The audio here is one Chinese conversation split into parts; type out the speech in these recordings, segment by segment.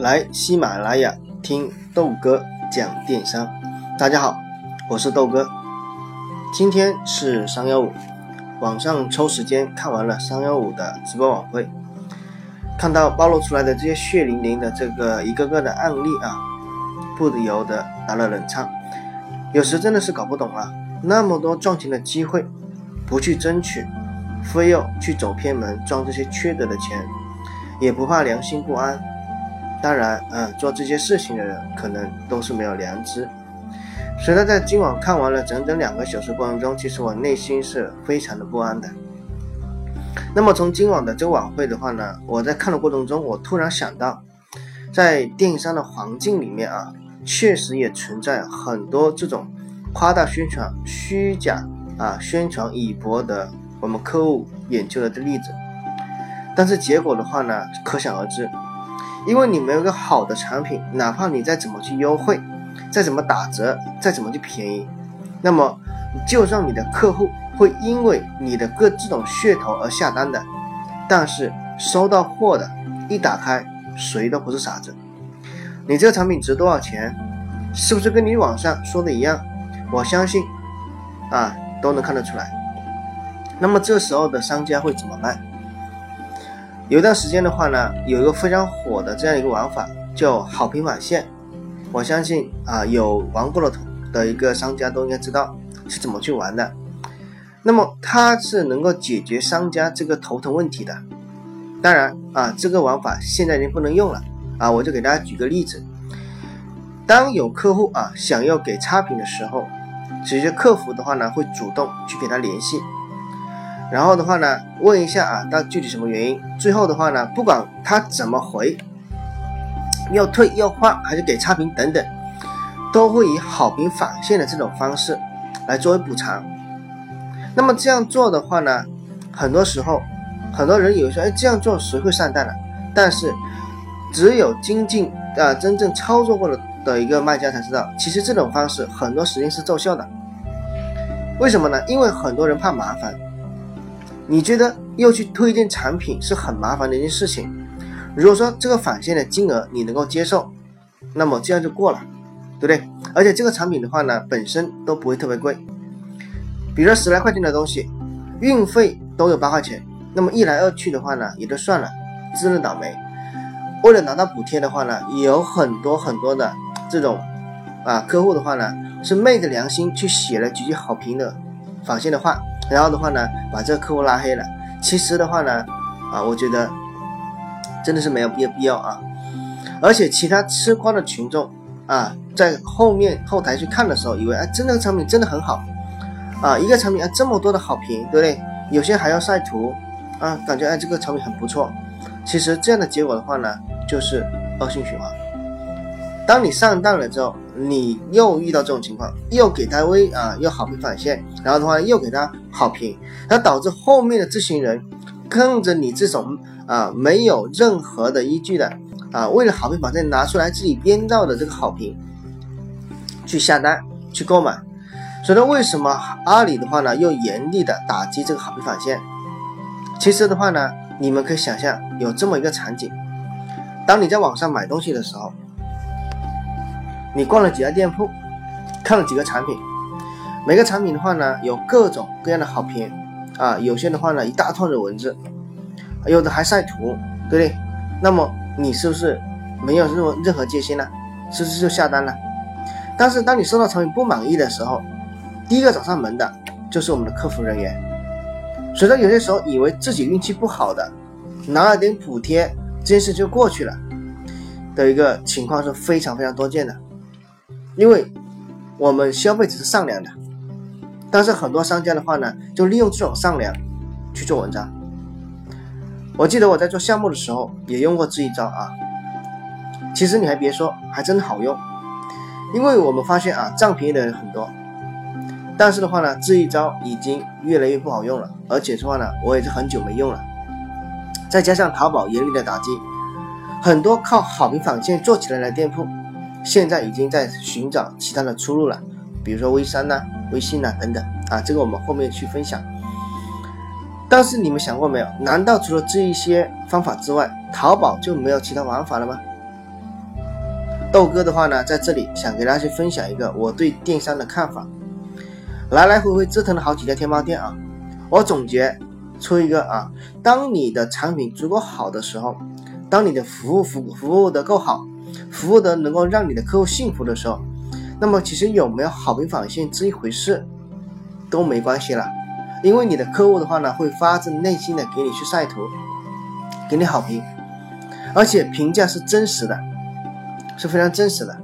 来喜马拉雅听豆哥讲电商。大家好，我是豆哥。今天是三幺五，网上抽时间看完了三幺五的直播晚会，看到暴露出来的这些血淋淋的这个一个个的案例啊，不由得打了冷颤。有时真的是搞不懂啊，那么多赚钱的机会，不去争取，非要去走偏门赚这些缺德的钱，也不怕良心不安。当然，嗯，做这些事情的人可能都是没有良知。所以呢，在今晚看完了整整两个小时过程中，其实我内心是非常的不安的。那么从今晚的这个晚会的话呢，我在看的过程中，我突然想到，在电商的环境里面啊，确实也存在很多这种夸大宣传、虚假啊宣传以博得我们客户眼球的例子。但是结果的话呢，可想而知。因为你没有个好的产品，哪怕你再怎么去优惠，再怎么打折，再怎么去便宜，那么就算你的客户会因为你的各这种噱头而下单的，但是收到货的一打开，谁都不是傻子。你这个产品值多少钱，是不是跟你网上说的一样？我相信啊，都能看得出来。那么这时候的商家会怎么办？有一段时间的话呢，有一个非常火的这样一个玩法，叫好评返现。我相信啊，有玩过的的一个商家都应该知道是怎么去玩的。那么它是能够解决商家这个头疼问题的。当然啊，这个玩法现在已经不能用了啊。我就给大家举个例子：当有客户啊想要给差评的时候，其实客服的话呢会主动去给他联系。然后的话呢，问一下啊，到具体什么原因？最后的话呢，不管他怎么回，要退要换还是给差评等等，都会以好评返现的这种方式来作为补偿。那么这样做的话呢，很多时候很多人以为说，哎，这样做谁会上当呢？但是只有精进啊，真正操作过的的一个卖家才知道，其实这种方式很多时间是奏效的。为什么呢？因为很多人怕麻烦。你觉得又去推荐产品是很麻烦的一件事情。如果说这个返现的金额你能够接受，那么这样就过了，对不对？而且这个产品的话呢，本身都不会特别贵。比如说十来块钱的东西，运费都有八块钱，那么一来二去的话呢，也就算了，自认倒霉。为了拿到补贴的话呢，有很多很多的这种啊客户的话呢，是昧着良心去写了几句好评的返现的话。然后的话呢，把这个客户拉黑了。其实的话呢，啊，我觉得真的是没有必要必要啊。而且其他吃瓜的群众啊，在后面后台去看的时候，以为哎，真的产品真的很好啊，一个产品啊这么多的好评，对不对？有些还要晒图啊，感觉哎这个产品很不错。其实这样的结果的话呢，就是恶性循环。当你上当了之后，你又遇到这种情况，又给他微啊，又好评返现，然后的话又给他好评，那导致后面的这群人跟着你这种啊没有任何的依据的啊，为了好评返现拿出来自己编造的这个好评去下单去购买，所以说为什么阿里的话呢，又严厉的打击这个好评返现？其实的话呢，你们可以想象有这么一个场景，当你在网上买东西的时候。你逛了几家店铺，看了几个产品，每个产品的话呢，有各种各样的好评啊，有些的话呢，一大串的文字，有的还晒图，对不对？那么你是不是没有任何任何戒心呢？是不是就下单了？但是当你收到产品不满意的时候，第一个找上门的就是我们的客服人员。所以说有些时候以为自己运气不好的，拿了点补贴，这件事就过去了的一个情况是非常非常多见的。因为我们消费者是善良的，但是很多商家的话呢，就利用这种善良去做文章。我记得我在做项目的时候也用过这一招啊。其实你还别说，还真好用。因为我们发现啊，占便宜的人很多，但是的话呢，这一招已经越来越不好用了。而且的话呢，我也是很久没用了。再加上淘宝严厉的打击，很多靠好评返现做起来的店铺。现在已经在寻找其他的出路了，比如说微商呐、微信呐等等啊，这个我们后面去分享。但是你们想过没有？难道除了这一些方法之外，淘宝就没有其他玩法了吗？豆哥的话呢，在这里想给大家去分享一个我对电商的看法。来来回回折腾了好几家天猫店啊，我总结出一个啊，当你的产品足够好的时候，当你的服务服服务的够好，服务的能够让你的客户幸福的时候，那么其实有没有好评返现这一回事都没关系了，因为你的客户的话呢，会发自内心的给你去晒图，给你好评，而且评价是真实的，是非常真实的，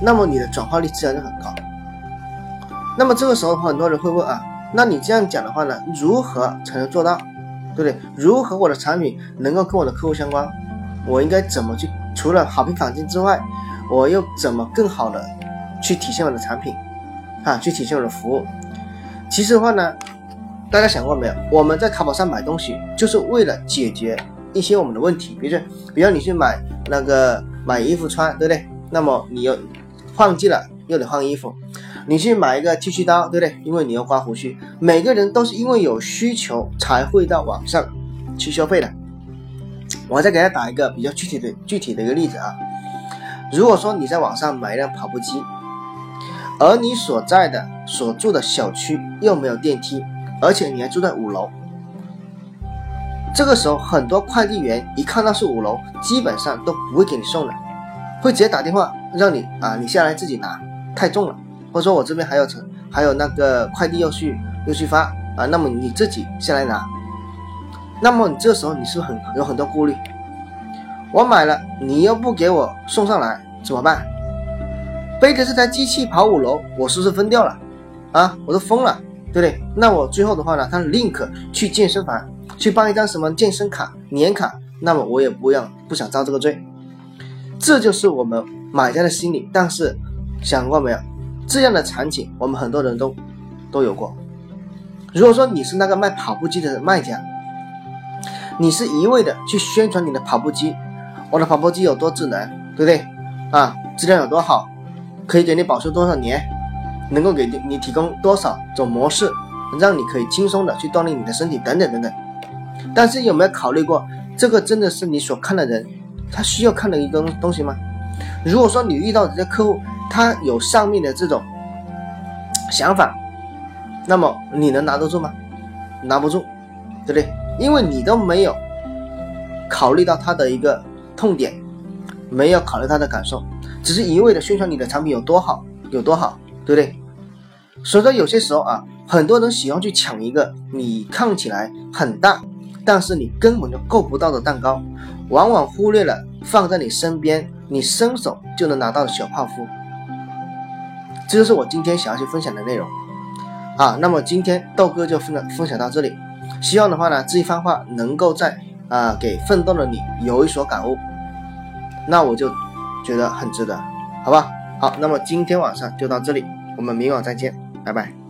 那么你的转化率自然就很高。那么这个时候的话，很多人会问啊，那你这样讲的话呢，如何才能做到，对不对？如何我的产品能够跟我的客户相关？我应该怎么去？除了好评返现之外，我又怎么更好的去体现我的产品啊？去体现我的服务？其实的话呢，大家想过没有？我们在淘宝上买东西，就是为了解决一些我们的问题，比如说，比如你去买那个买衣服穿，对不对？那么你又换季了，又得换衣服。你去买一个剃须刀，对不对？因为你要刮胡须。每个人都是因为有需求才会到网上去消费的。我再给大家打一个比较具体的具体的一个例子啊。如果说你在网上买一辆跑步机，而你所在的所住的小区又没有电梯，而且你还住在五楼，这个时候很多快递员一看到是五楼，基本上都不会给你送的，会直接打电话让你啊，你下来自己拿，太重了。或者说我这边还有成还有那个快递要去要去发啊，那么你自己下来拿，那么你这时候你是不是很有很多顾虑？我买了，你又不给我送上来怎么办？背着这台机器跑五楼，我是不是疯掉了？啊，我都疯了，对不对？那我最后的话呢，他 link 去健身房去办一张什么健身卡年卡，那么我也不要不想遭这个罪。这就是我们买家的心理，但是想过没有？这样的场景，我们很多人都都有过。如果说你是那个卖跑步机的卖家，你是一味的去宣传你的跑步机，我的跑步机有多智能，对不对？啊，质量有多好，可以给你保修多少年，能够给你你提供多少种模式，让你可以轻松的去锻炼你的身体，等等等等。但是有没有考虑过，这个真的是你所看的人，他需要看的一个东西吗？如果说你遇到这些客户，他有上面的这种想法，那么你能拿得住吗？拿不住，对不对？因为你都没有考虑到他的一个痛点，没有考虑他的感受，只是一味的宣传你的产品有多好，有多好，对不对？所以说有些时候啊，很多人喜欢去抢一个你看起来很大，但是你根本就够不到的蛋糕，往往忽略了放在你身边，你伸手就能拿到的小泡芙。这就是我今天想要去分享的内容啊。那么今天豆哥就分享分享到这里，希望的话呢，这一番话能够在啊给奋斗的你有一所感悟，那我就觉得很值得，好吧？好，那么今天晚上就到这里，我们明晚再见，拜拜。